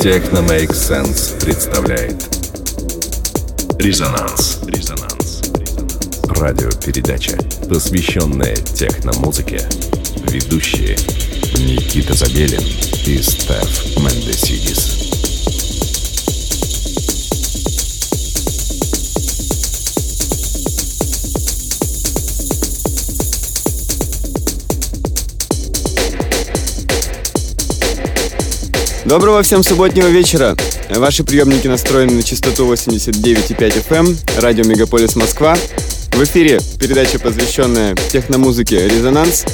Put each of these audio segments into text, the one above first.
Техно Make Sense представляет Резонанс. Резонанс. Радиопередача, посвященная техномузыке. Ведущие Никита Забелин и Стеф Мендесидис. Доброго всем субботнего вечера. Ваши приемники настроены на частоту 89,5 FM, эм, радио Мегаполис Москва. В эфире передача, посвященная техномузыке «Резонанс».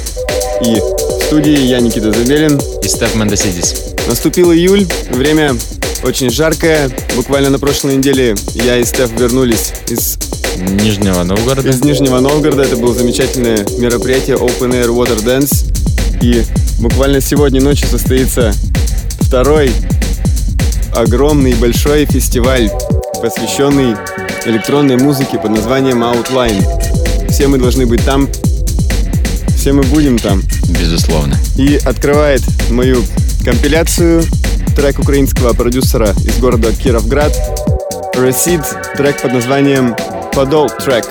И в студии я, Никита Забелин. И Стеф Мендесидис. Наступил июль, время очень жаркое. Буквально на прошлой неделе я и Стеф вернулись из Нижнего Новгорода. Из Нижнего Новгорода. Это было замечательное мероприятие Open Air Water Dance. И буквально сегодня ночью состоится второй огромный большой фестиваль, посвященный электронной музыке под названием Outline. Все мы должны быть там, все мы будем там. Безусловно. И открывает мою компиляцию трек украинского продюсера из города Кировград Receipt, трек под названием Подол трек.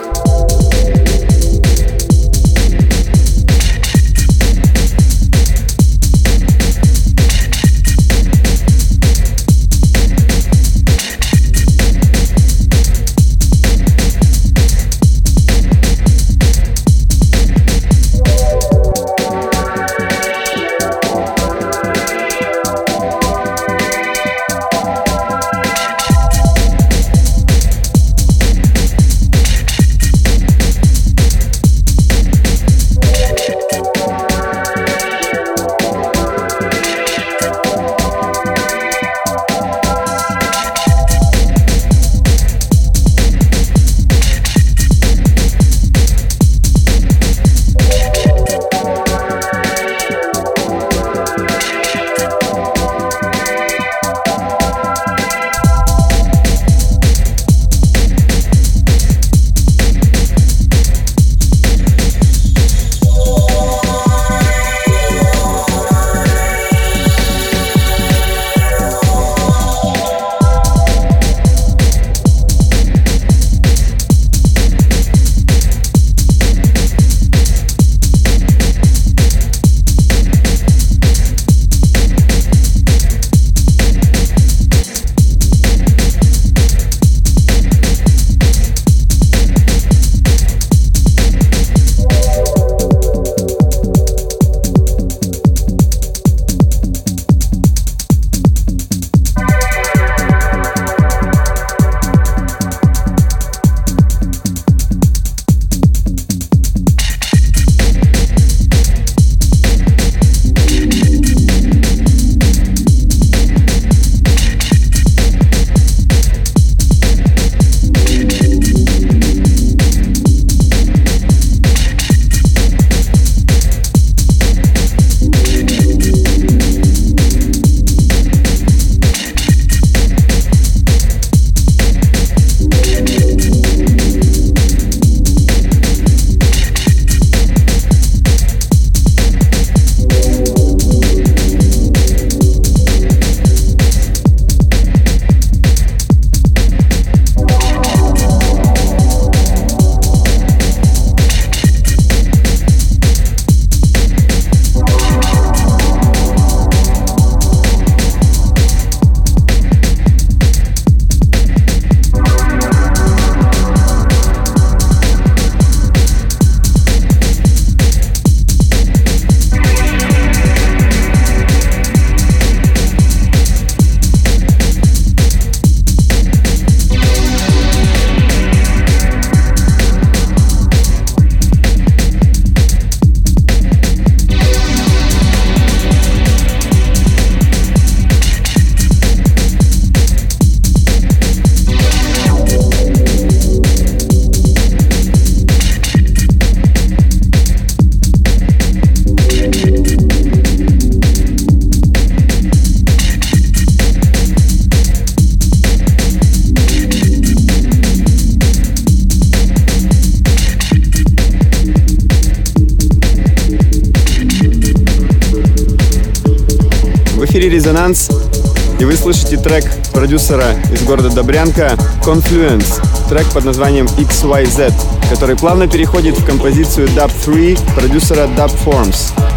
Продюсера из города Добрянка Confluence, трек под названием XYZ, который плавно переходит в композицию Dub 3 продюсера Dub Forms.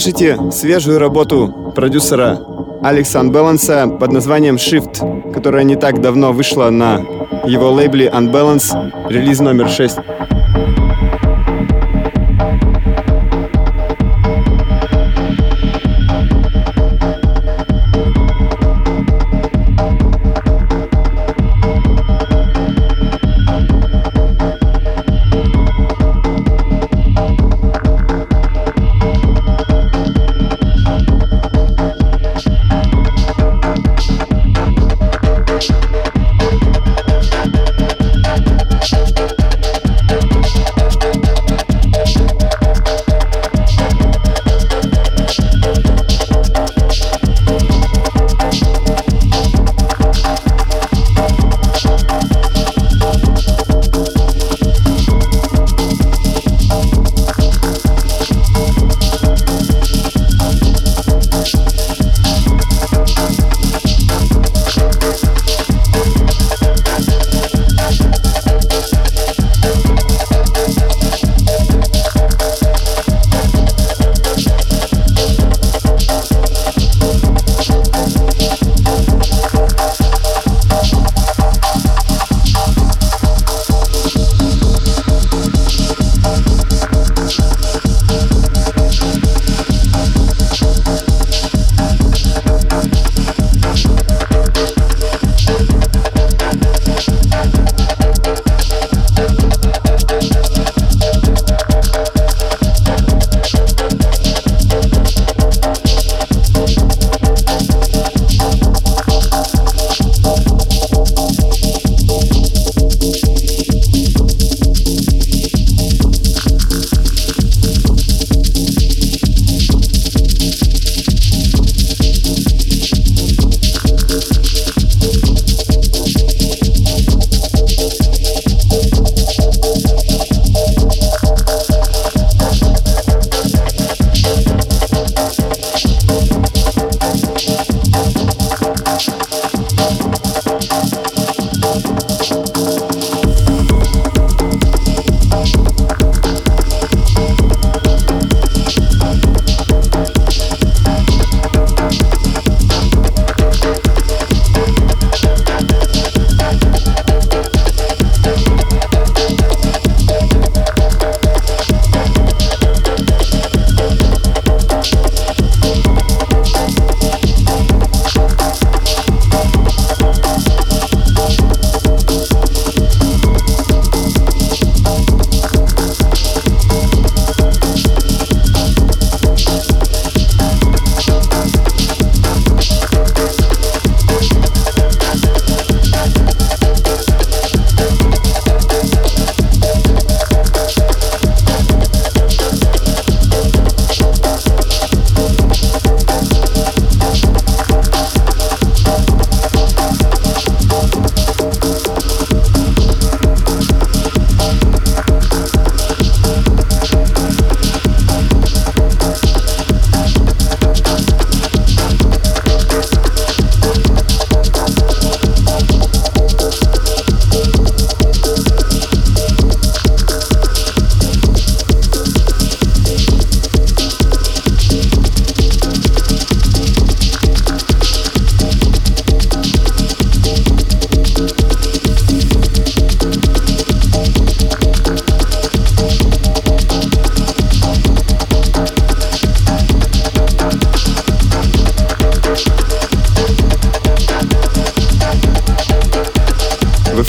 Слышите свежую работу продюсера Алекса Unbalance под названием Shift, которая не так давно вышла на его лейбле Unbalance, релиз номер 6.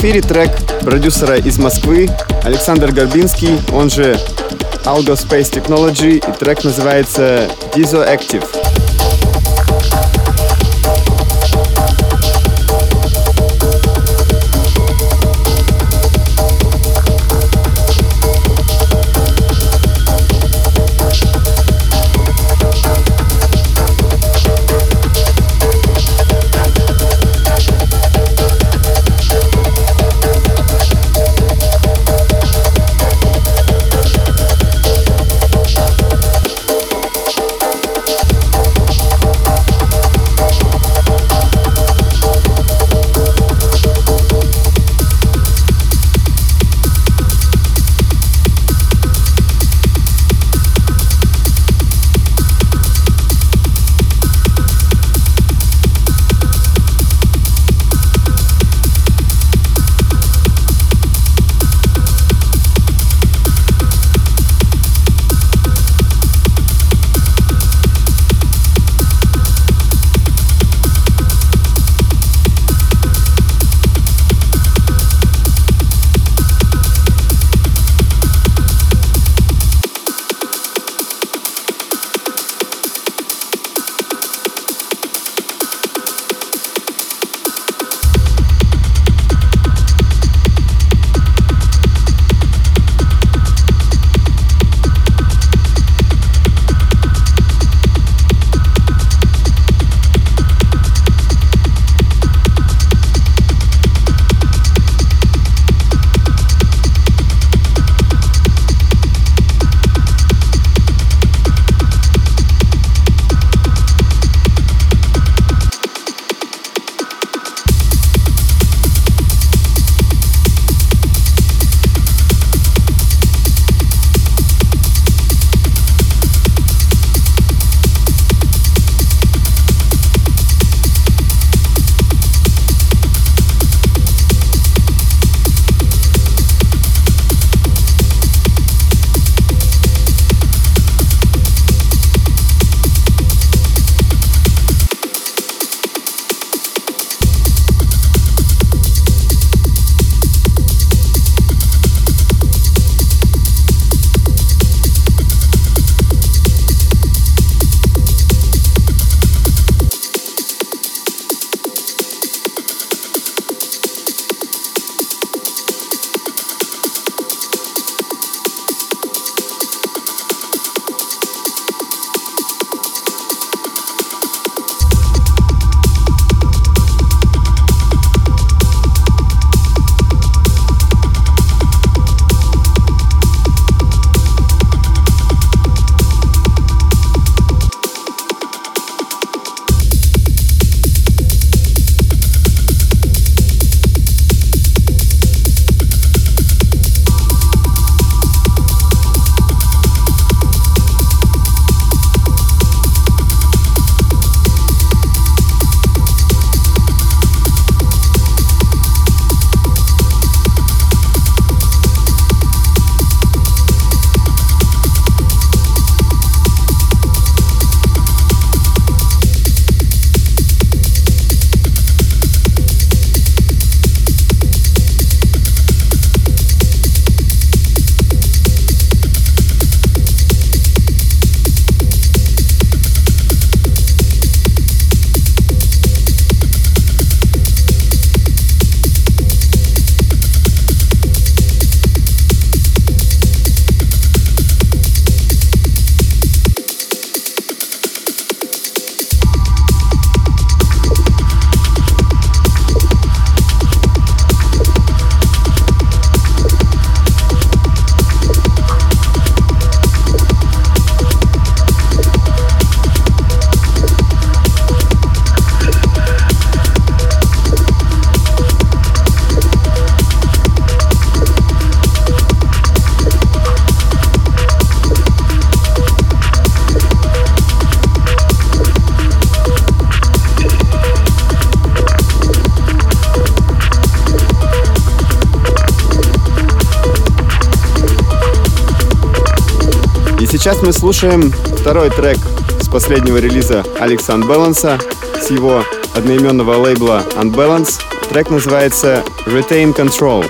Эфире трек продюсера из Москвы Александр Горбинский, он же Algo Space Technology, и трек называется Dizo Active. Сейчас мы слушаем второй трек с последнего релиза Александра Баланса с его одноименного лейбла Unbalance. Трек называется Retain Control.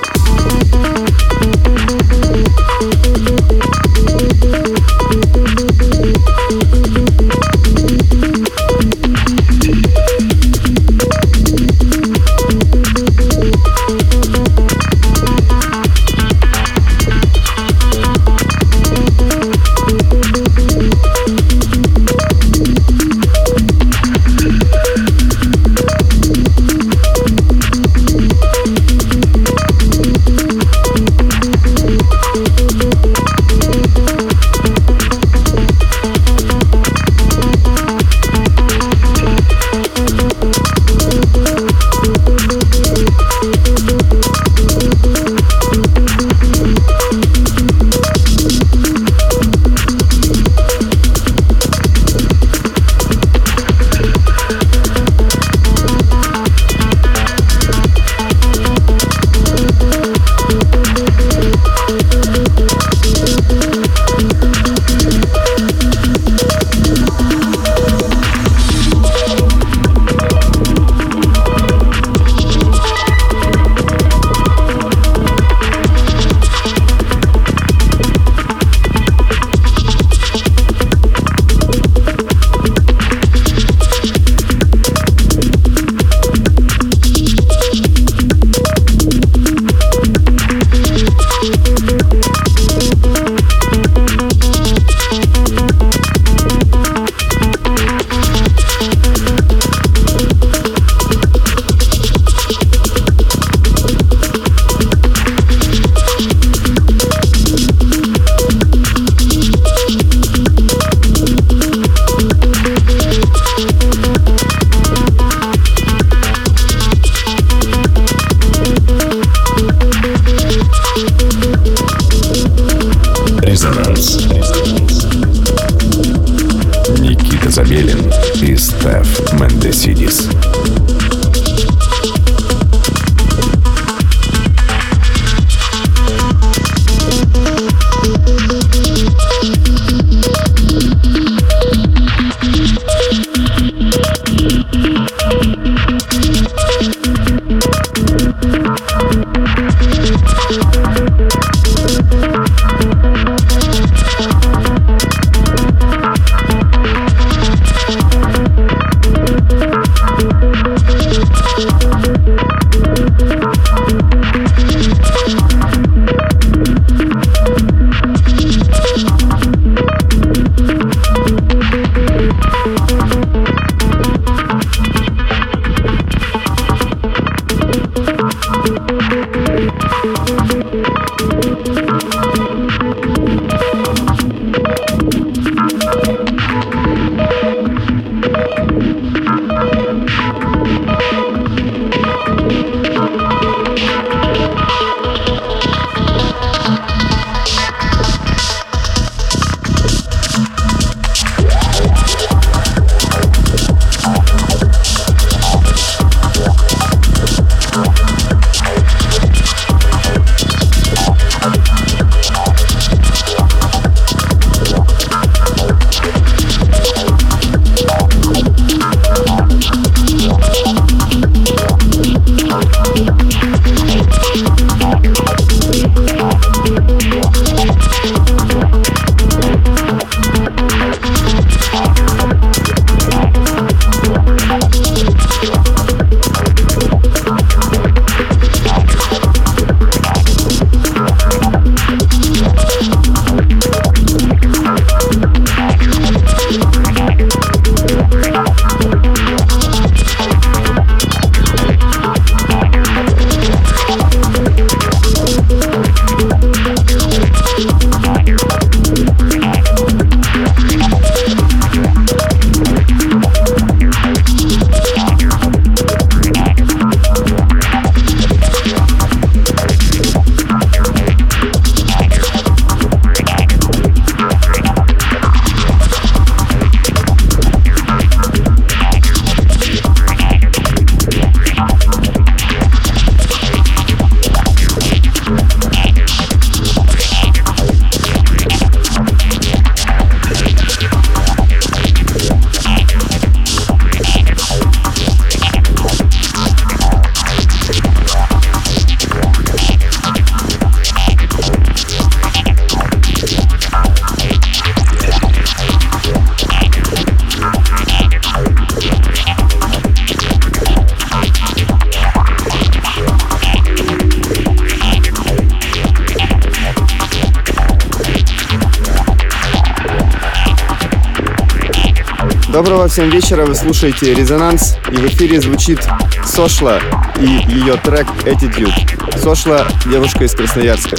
Всем вечера, вы слушаете «Резонанс» и в эфире звучит Сошла и ее трек «Attitude». Сошла – девушка из Красноярска.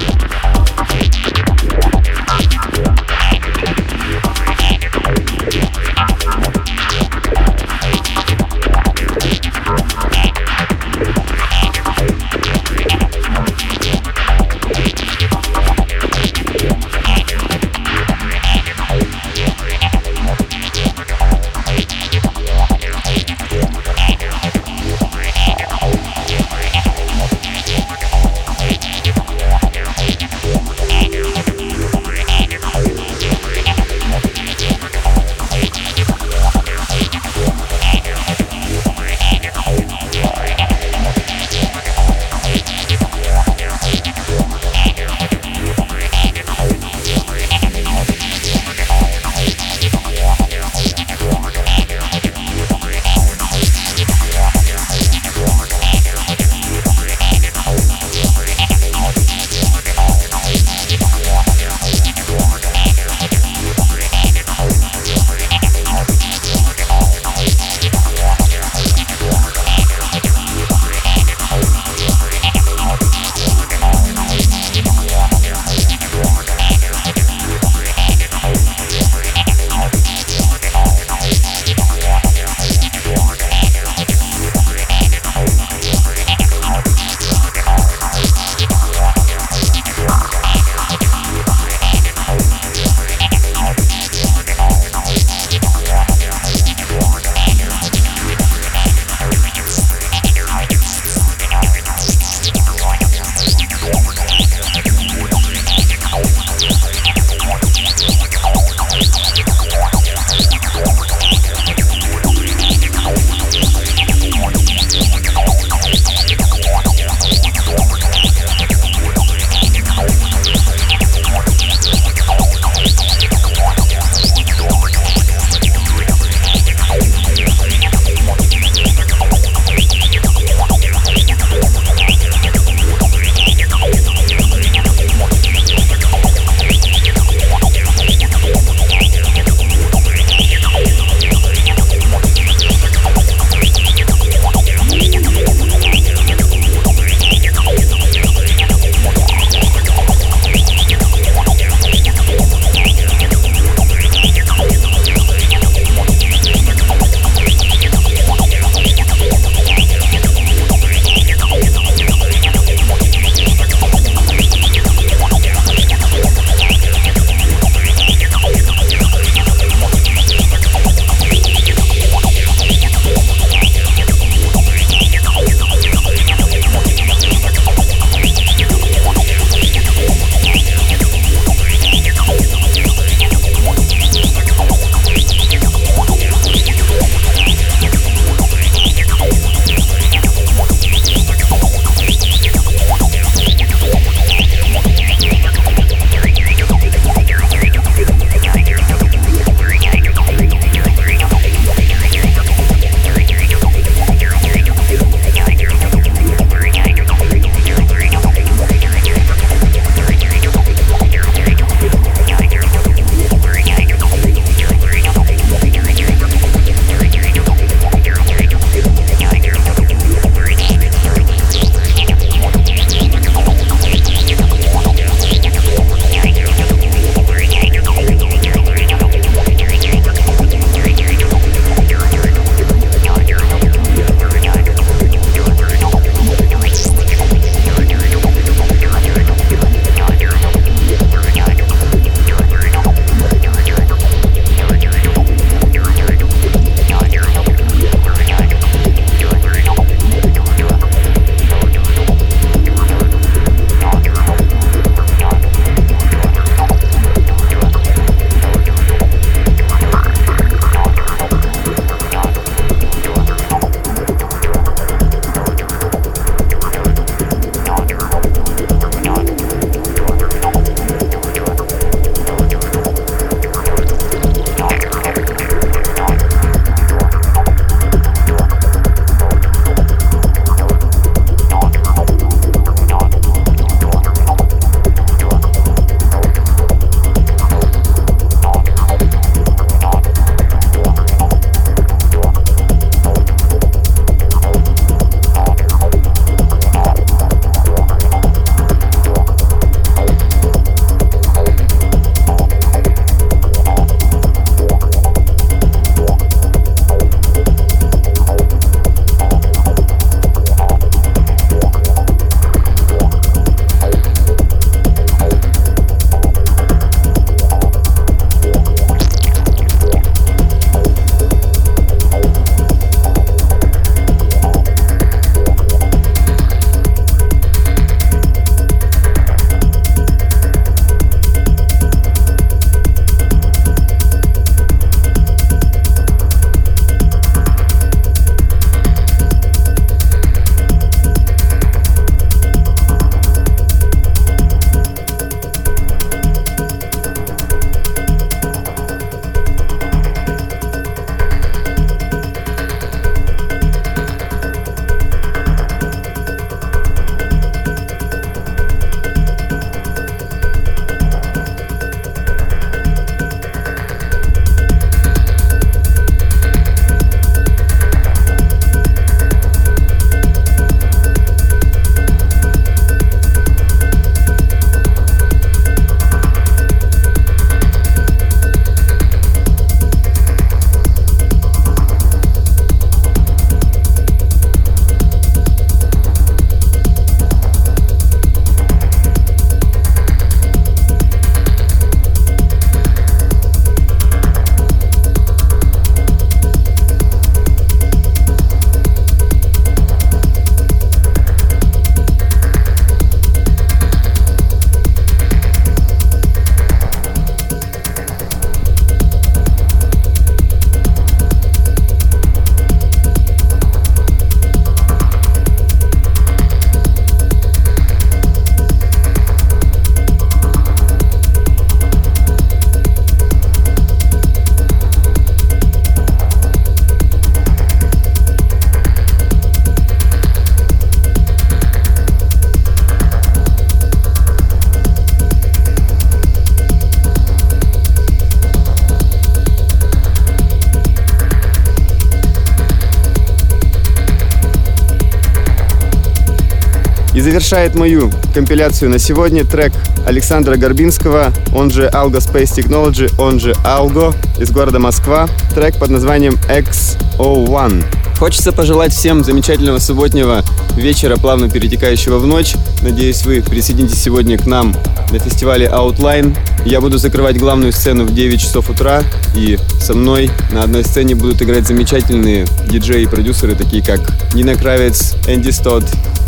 Завершает мою компиляцию на сегодня трек Александра Горбинского, он же Algo Space Technology, он же Algo из города Москва. Трек под названием XO1. Хочется пожелать всем замечательного субботнего вечера, плавно перетекающего в ночь. Надеюсь, вы присоединитесь сегодня к нам на фестивале Outline. Я буду закрывать главную сцену в 9 часов утра, и со мной на одной сцене будут играть замечательные диджеи и продюсеры, такие как Нина Кравец, Энди Стот,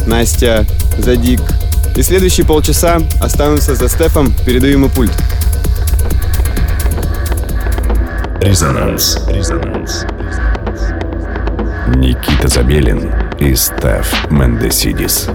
Настя, Задик. И следующие полчаса останутся за Стефом, передаю ему пульт. Резонанс. Резонанс. Никита Забелин и Стеф Мендесидис.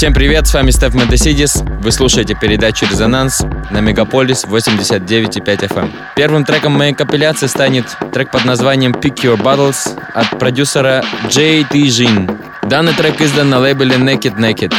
Всем привет, с вами Стеф Медесидис. Вы слушаете передачу «Резонанс» на Мегаполис 89,5 FM. Эм. Первым треком моей компиляции станет трек под названием «Pick Your Battles» от продюсера J.T. Jin. Данный трек издан на лейбле Naked Naked.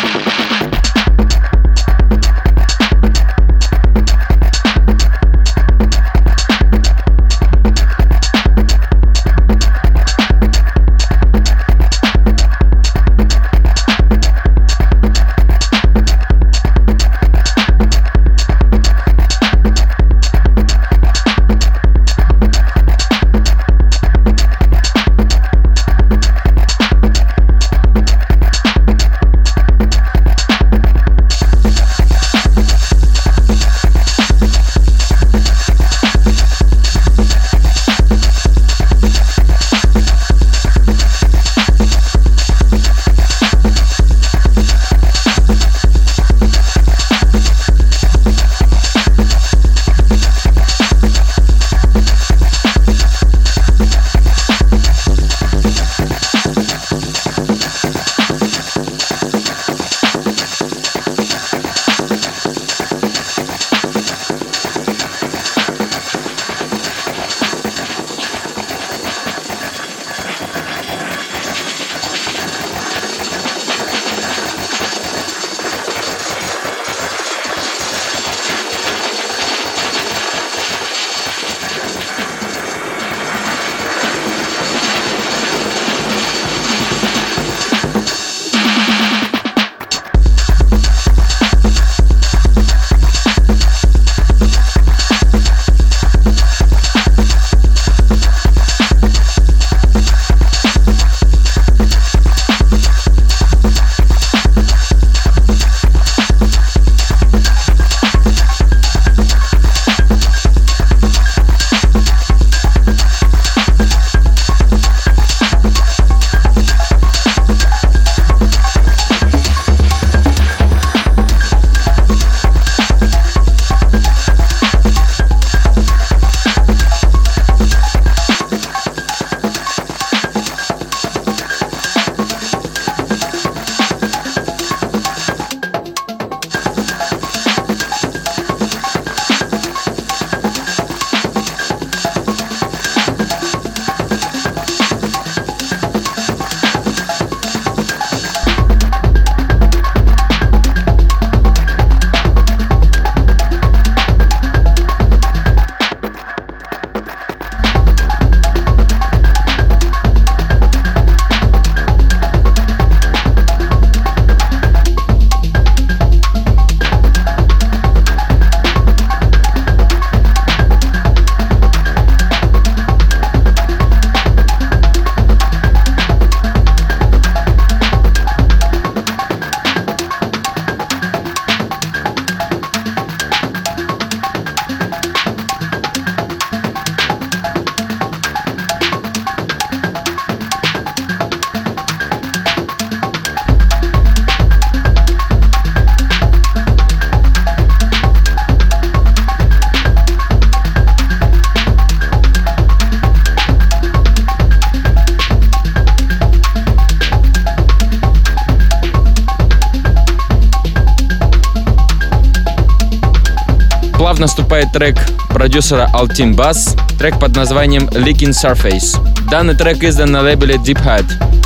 Вступает трек продюсера Altin Bass, трек под названием Leaking Surface. Данный трек издан на лейбле Deep Head.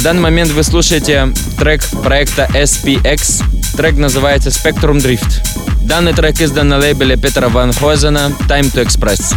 На данный момент вы слушаете трек проекта SPX. Трек называется Spectrum Drift. Данный трек издан на лейбле Петра Ван Хозена Time to Express.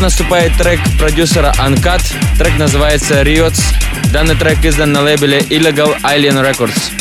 Плавно вступает трек продюсера Uncut. Трек называется Riots. Данный трек издан на лейбле Illegal Alien Records.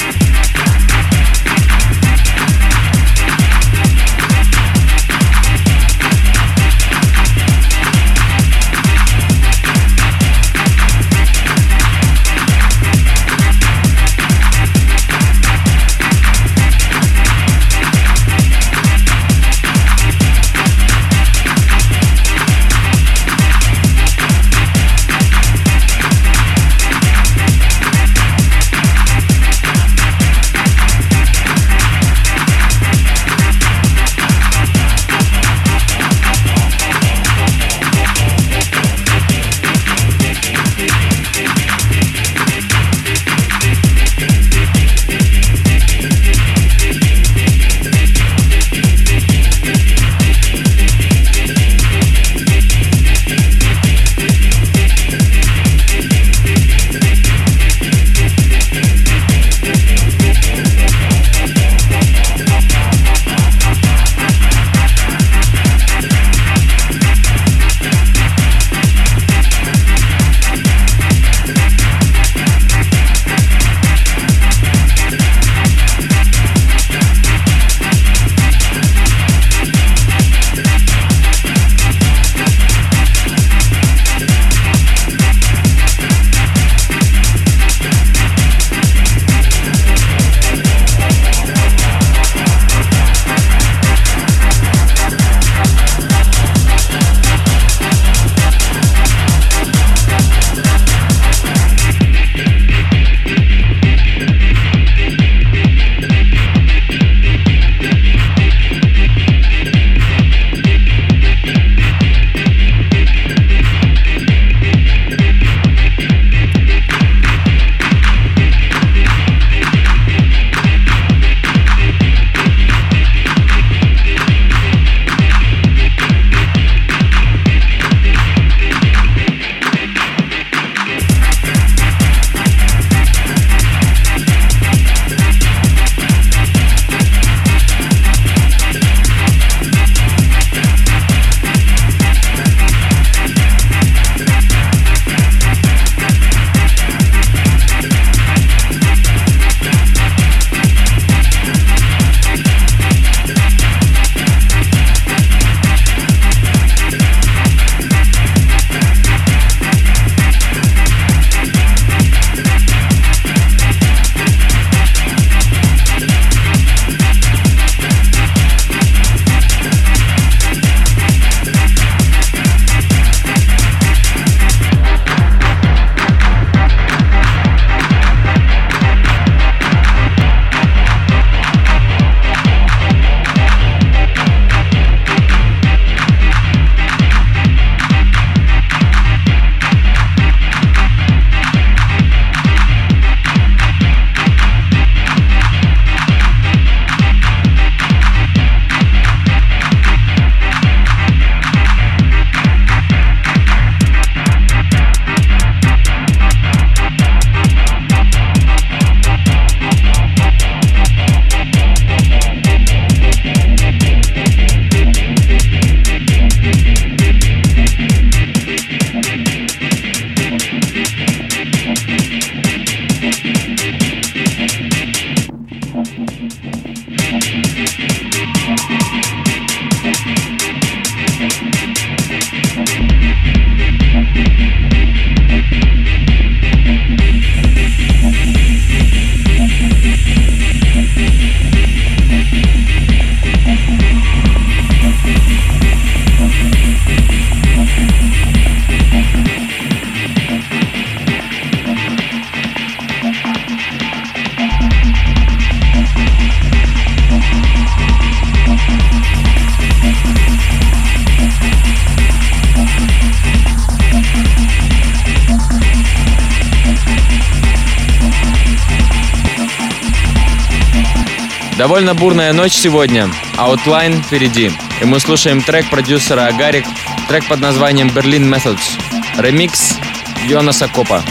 Довольно бурная ночь сегодня. Outline впереди. И мы слушаем трек продюсера Агарик, трек под названием Berlin Methods. Ремикс Йонаса Копа.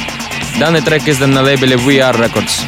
Данный трек издан на лейбле VR Records.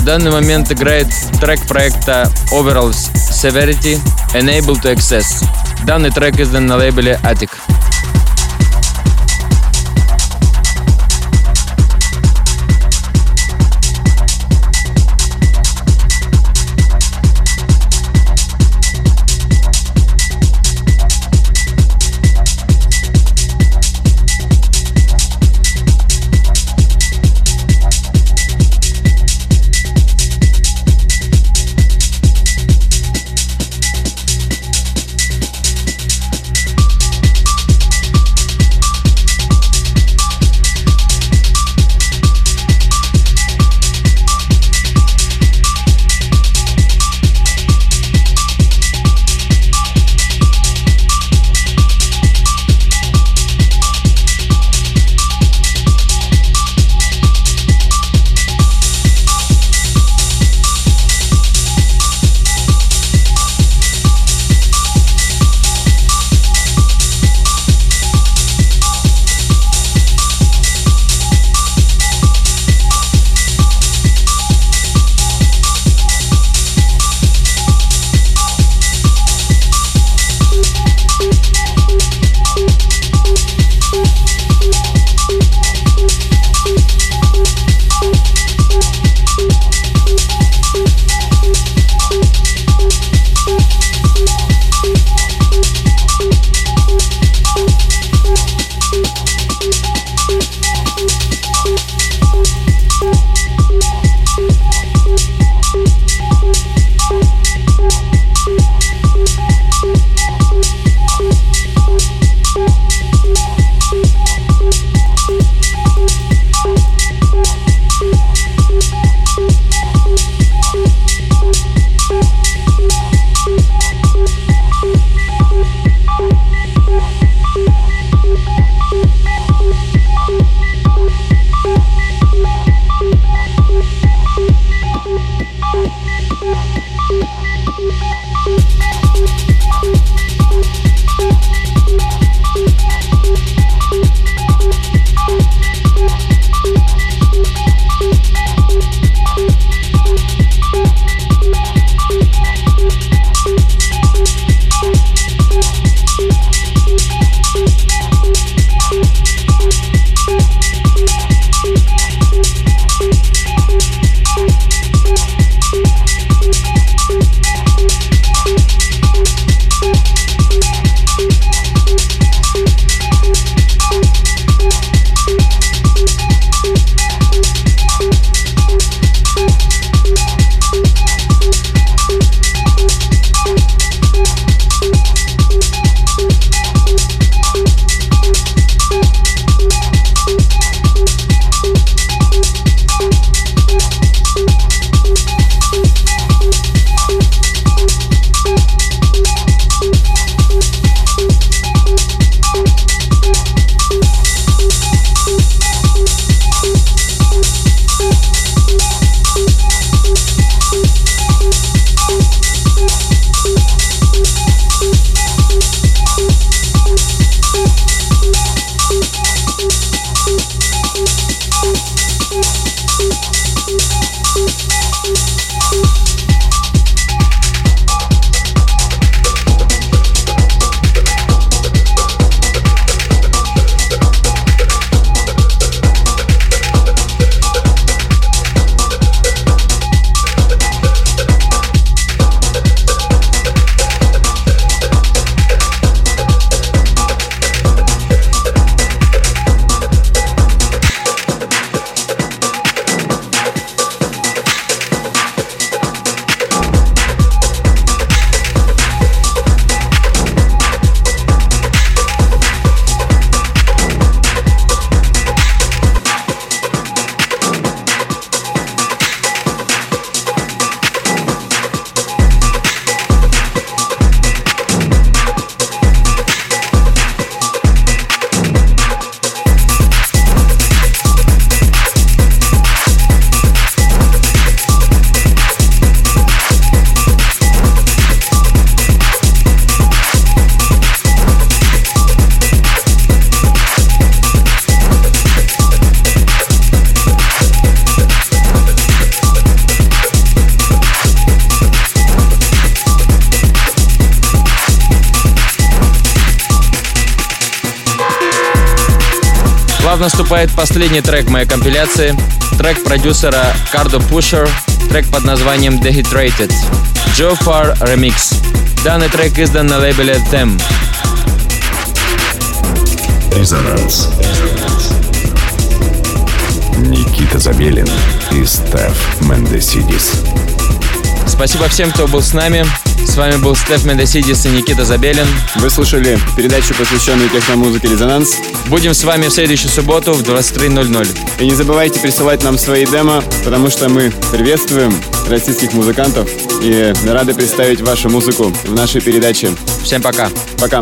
Данный момент играет трек проекта Overall Severity Enable to Access. Данный трек издан на лейбле Attic. Последний трек моей компиляции. Трек продюсера Cardo Pusher. Трек под названием Dehydrated. Joe Far Remix. Данный трек издан на лейбле Them. Резонанс. Никита Забелин и Стеф Мендесидис. Спасибо всем, кто был с нами. С вами был Стеф Мендесидис и Никита Забелин. Вы слушали передачу, посвященную техномузыке «Резонанс». Будем с вами в следующую субботу в 23.00. И не забывайте присылать нам свои демо, потому что мы приветствуем российских музыкантов и рады представить вашу музыку в нашей передаче. Всем пока. Пока.